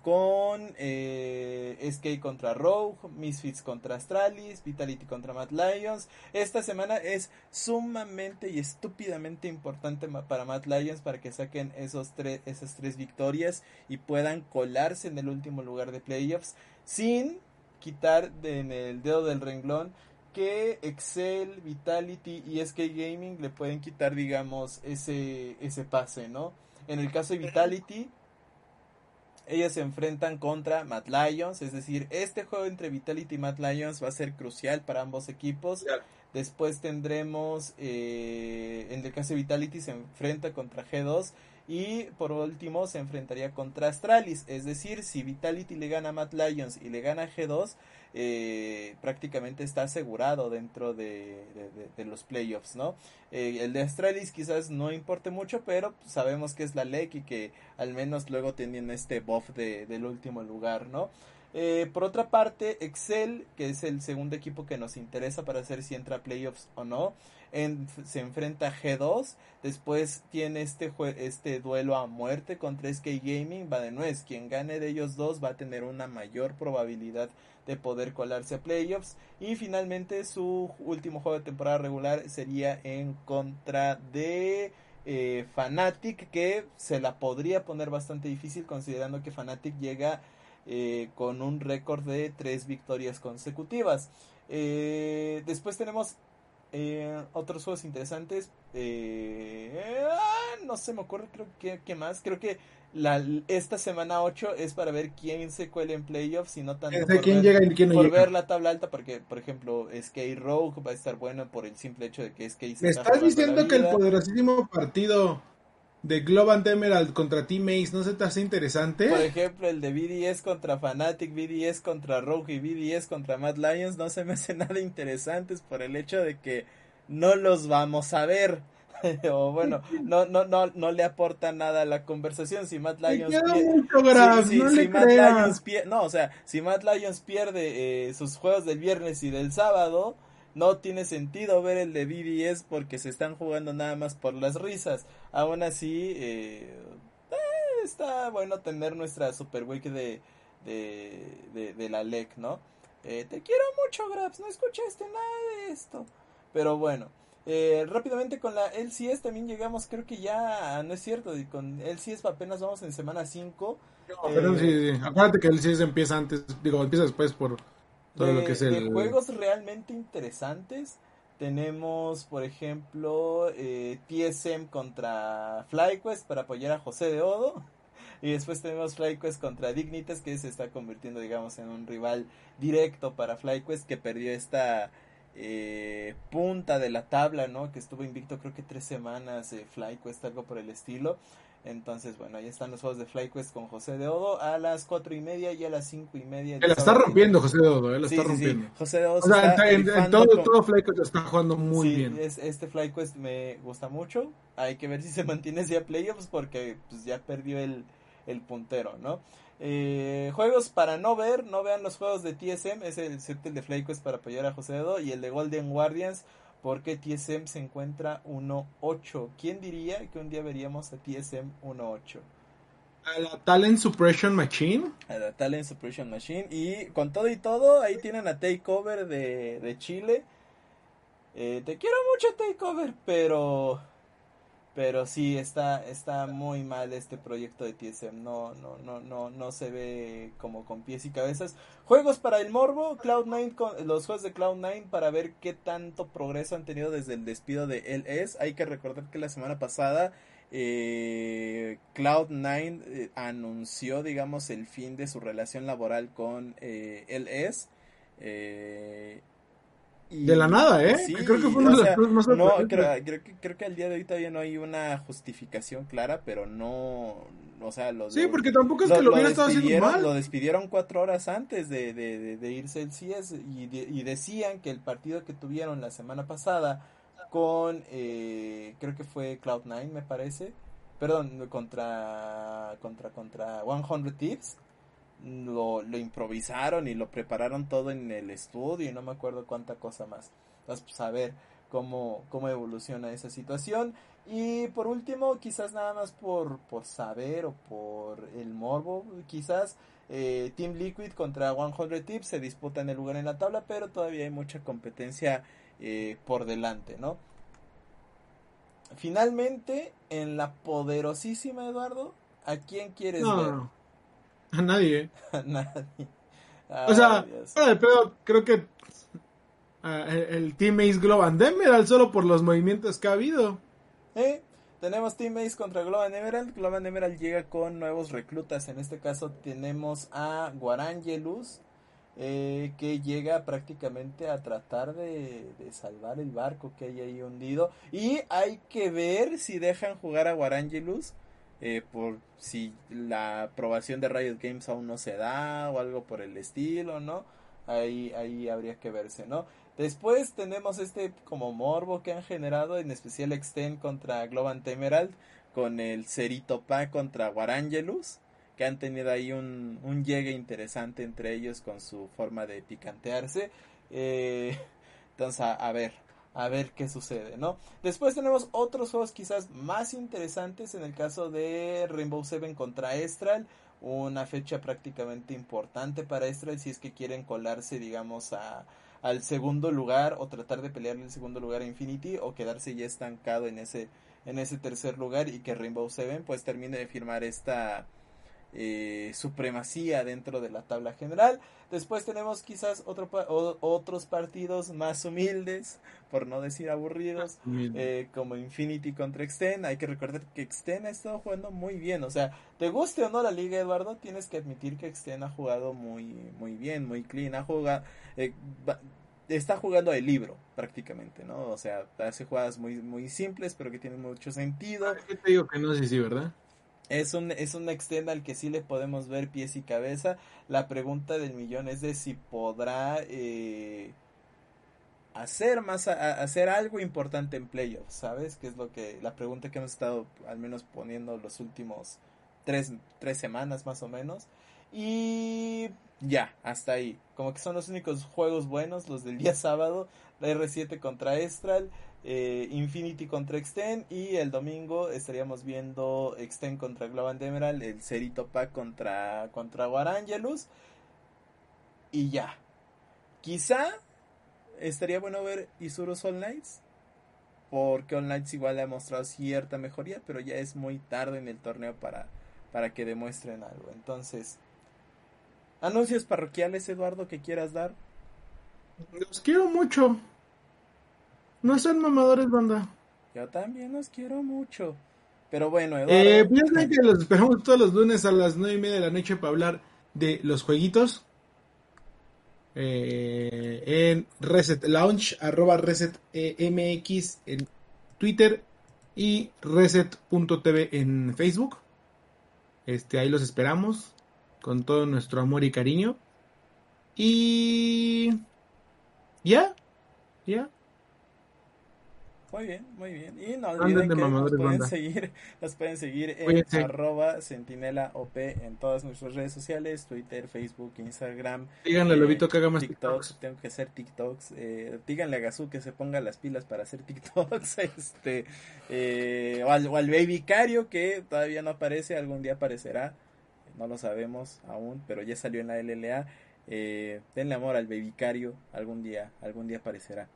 con eh, SK contra Rogue, Misfits contra Astralis, Vitality contra Mad Lions. Esta semana es sumamente y estúpidamente importante para Mad Lions para que saquen esos tres, esas tres victorias y puedan colarse en el último lugar de playoffs sin quitar en el dedo del renglón que Excel, Vitality y SK Gaming le pueden quitar, digamos, ese, ese pase, ¿no? En el caso de Vitality, ellas se enfrentan contra Mad Lions, es decir, este juego entre Vitality y Mad Lions va a ser crucial para ambos equipos. Después tendremos, eh, en el caso de Vitality se enfrenta contra G2 y por último se enfrentaría contra Astralis. Es decir, si Vitality le gana a Mad Lions y le gana a G2, eh, prácticamente está asegurado dentro de, los playoffs, ¿no? Eh, el de Astralis quizás no importe mucho, pero sabemos que es la LEC y que al menos luego tienen este buff del último lugar, ¿no? Eh, por otra parte, Excel, que es el segundo equipo que nos interesa para saber si entra a playoffs o no, se enfrenta a G2. Después tiene este, este duelo a muerte contra SK Gaming. Va de nuez. Quien gane de ellos dos va a tener una mayor probabilidad de poder colarse a playoffs. Y finalmente su último juego de temporada regular sería en contra de eh, Fnatic, que se la podría poner bastante difícil considerando que Fnatic llega eh, con un récord de tres victorias consecutivas. Eh, después tenemos eh, otros juegos interesantes. Eh, ah, no se me ocurre, creo que, ¿qué más. Creo que la, esta semana 8 es para ver quién se cuela en playoffs y no tanto por, quién ver, llega y quién no por ver la tabla alta. Porque, por ejemplo, Skate Rogue va a estar bueno por el simple hecho de que Skate se ¿Me estás diciendo que el poderosísimo partido de Global Emerald contra Team Ace no se te hace interesante? Por ejemplo, el de BDS contra Fnatic, BDS contra Rogue y BDS contra Mad Lions no se me hace nada interesantes por el hecho de que no los vamos a ver. o bueno, no, no, no, no le aporta nada a la conversación. Si Mad Lions pierde. no, o sea, si Mad Lions pierde eh, sus juegos del viernes y del sábado, no tiene sentido ver el de BDS porque se están jugando nada más por las risas. Aún así, eh, eh, está bueno tener nuestra Super Week de, de, de, la LEC, ¿no? Eh, te quiero mucho, Grabs, no escuchaste nada de esto. Pero bueno, rápidamente con la LCS también llegamos, creo que ya, no es cierto, con LCS apenas vamos en semana 5. pero sí, acuérdate que el LCS empieza antes, digo, empieza después por de, juegos realmente interesantes tenemos por ejemplo eh, TSM contra FlyQuest para apoyar a José de Odo. Y después tenemos FlyQuest contra Dignitas que se está convirtiendo digamos en un rival directo para FlyQuest que perdió esta eh, punta de la tabla no que estuvo invicto creo que tres semanas eh, FlyQuest algo por el estilo entonces, bueno, ahí están los juegos de FlyQuest con José de Odo a las cuatro y media y a las cinco y media. Él está rompiendo José de Odo, él está rompiendo. José de Odo o sea, en, todo, todo FlyQuest está jugando muy bien. Es, este FlyQuest me gusta mucho. Hay que ver si se mantiene hacia playoffs porque pues, ya perdió el, el puntero, ¿no? Eh, juegos para no ver, no vean los juegos de TSM, es el set de FlyQuest para apoyar a José de Odo y el de Golden Guardians porque TSM se encuentra 1.8. ¿Quién diría que un día veríamos a TSM 1.8? A la Talent Suppression Machine. A la Talent Suppression Machine. Y con todo y todo, ahí tienen a Takeover de, de Chile. Eh, te quiero mucho Takeover, pero pero sí está está muy mal este proyecto de TSM no no no no no se ve como con pies y cabezas. Juegos para el morbo Cloud9 con los juegos de Cloud9 para ver qué tanto progreso han tenido desde el despido de LS hay que recordar que la semana pasada eh, Cloud9 eh, anunció digamos el fin de su relación laboral con eh, LS de la nada, ¿eh? creo que fue una de las más no, creo, que, creo que al día de hoy todavía no hay una justificación clara, pero no, o sea, los Sí, porque tampoco es que lo, hubiera estado haciendo mal. Lo despidieron cuatro horas antes de, de, de, irse el CIES y, y, decían que el partido que tuvieron la semana pasada con, eh, creo que fue Cloud9, me parece, perdón, contra, contra, contra 100 Tips, lo, lo improvisaron y lo prepararon todo en el estudio y no me acuerdo cuánta cosa más. Entonces, pues a ver cómo, cómo evoluciona esa situación. Y por último, quizás nada más por, por saber o por el morbo, quizás eh, Team Liquid contra 100 Tips se disputan el lugar en la tabla, pero todavía hay mucha competencia eh, por delante, ¿no? Finalmente, en la poderosísima Eduardo, ¿a quién quieres ver? A nadie. A nadie. o sea, pero creo que uh, el, Team Ace Global Emerald solo por los movimientos que ha habido. ¿Eh? Tenemos Team Ace contra Global Emerald. Global Emerald llega con nuevos reclutas. En este caso tenemos a Guarangelus. Eh, que llega prácticamente a tratar de, de, salvar el barco que hay ahí hundido. Y hay que ver si dejan jugar a Guarangelus eh, por si la aprobación de Riot Games aún no se da o algo por el estilo, ¿no? Ahí, ahí habría que verse, ¿no? Después tenemos este como morbo que han generado, en especial Extend contra Globant Emerald, con el Cerito Pa contra Warangelus, que han tenido ahí un, un llegue interesante entre ellos con su forma de picantearse. Eh, entonces, a ver, a ver qué sucede, ¿no? Después tenemos otros juegos quizás más interesantes en el caso de Rainbow Seven contra Estral, una fecha prácticamente importante para Estral si es que quieren colarse, digamos, a, al segundo lugar o tratar de pelearle el segundo lugar a Infinity o quedarse ya estancado en ese en ese tercer lugar y que Rainbow Seven pues termine de firmar esta eh, supremacía dentro de la tabla general. Después tenemos quizás otro otros partidos más humildes, por no decir aburridos, eh, como Infinity contra Extend. Hay que recordar que Extend ha estado jugando muy bien. O sea, te guste o no la liga, Eduardo, tienes que admitir que Extend ha jugado muy, muy bien, muy clean. Ha jugado, eh, está jugando el libro prácticamente, ¿no? O sea, hace jugadas muy, muy simples, pero que tienen mucho sentido. Ah, te digo que no sé si, ¿verdad? Es un, es un extend al que sí le podemos ver pies y cabeza. La pregunta del millón es de si podrá eh, hacer más hacer algo importante en playoffs, ¿sabes? Que es lo que la pregunta que hemos estado al menos poniendo los últimos tres, tres semanas más o menos. Y ya, hasta ahí. Como que son los únicos juegos buenos, los del día sábado. La R7 contra Estral. Eh, Infinity contra Extend y el domingo estaríamos viendo Extend contra Global Emerald, el Cerito Pack contra, contra Warangelus y ya. Quizá estaría bueno ver Isurus All porque All Knights igual ha mostrado cierta mejoría, pero ya es muy tarde en el torneo para, para que demuestren algo. Entonces, anuncios parroquiales, Eduardo, que quieras dar. Los quiero mucho. No son mamadores, banda. Yo también los quiero mucho. Pero bueno, Eduardo. Eh, piensen que los esperamos todos los lunes a las nueve y media de la noche para hablar de los jueguitos. Eh, en Reset Launch, arroba Reset MX en Twitter y Reset.tv en Facebook. Este, ahí los esperamos con todo nuestro amor y cariño. Y ya, ya. Muy bien, muy bien. Y no olviden que nos pueden, seguir, nos pueden seguir en arroba sentinela OP en todas nuestras redes sociales, Twitter, Facebook, Instagram. Díganle a Lobito que haga más TikToks. Tengo que hacer TikToks. Eh, díganle a Gazú que se ponga las pilas para hacer TikToks. este eh, o, al, o al Baby Cario que todavía no aparece, algún día aparecerá. No lo sabemos aún, pero ya salió en la LLA. Eh, denle amor al Baby Cario, algún día, algún día aparecerá.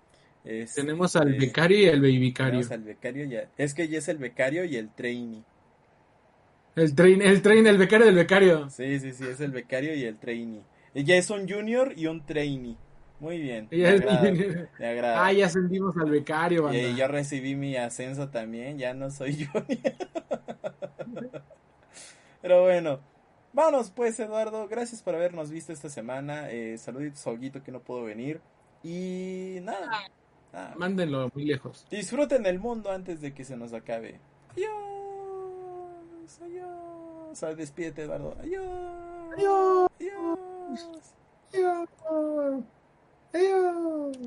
Tenemos al este, becario y el baby becario. al becario ya. Es que ya es el becario y el trainee. El train, el train, el becario del becario. Sí, sí, sí, es el becario y el trainee. Ya es un junior y un trainee. Muy bien. Me agrada, Ah, ya ascendimos al becario, Y yo recibí mi ascenso también, ya no soy junior. Pero bueno, vámonos pues Eduardo, gracias por habernos visto esta semana. Eh, saluditos a que no pudo venir. Y nada, Ah. Mándenlo muy lejos. Disfruten el mundo antes de que se nos acabe. Adiós. Adiós. O despídete, Eduardo. Adiós. Adiós. Adiós. Adiós. Adiós.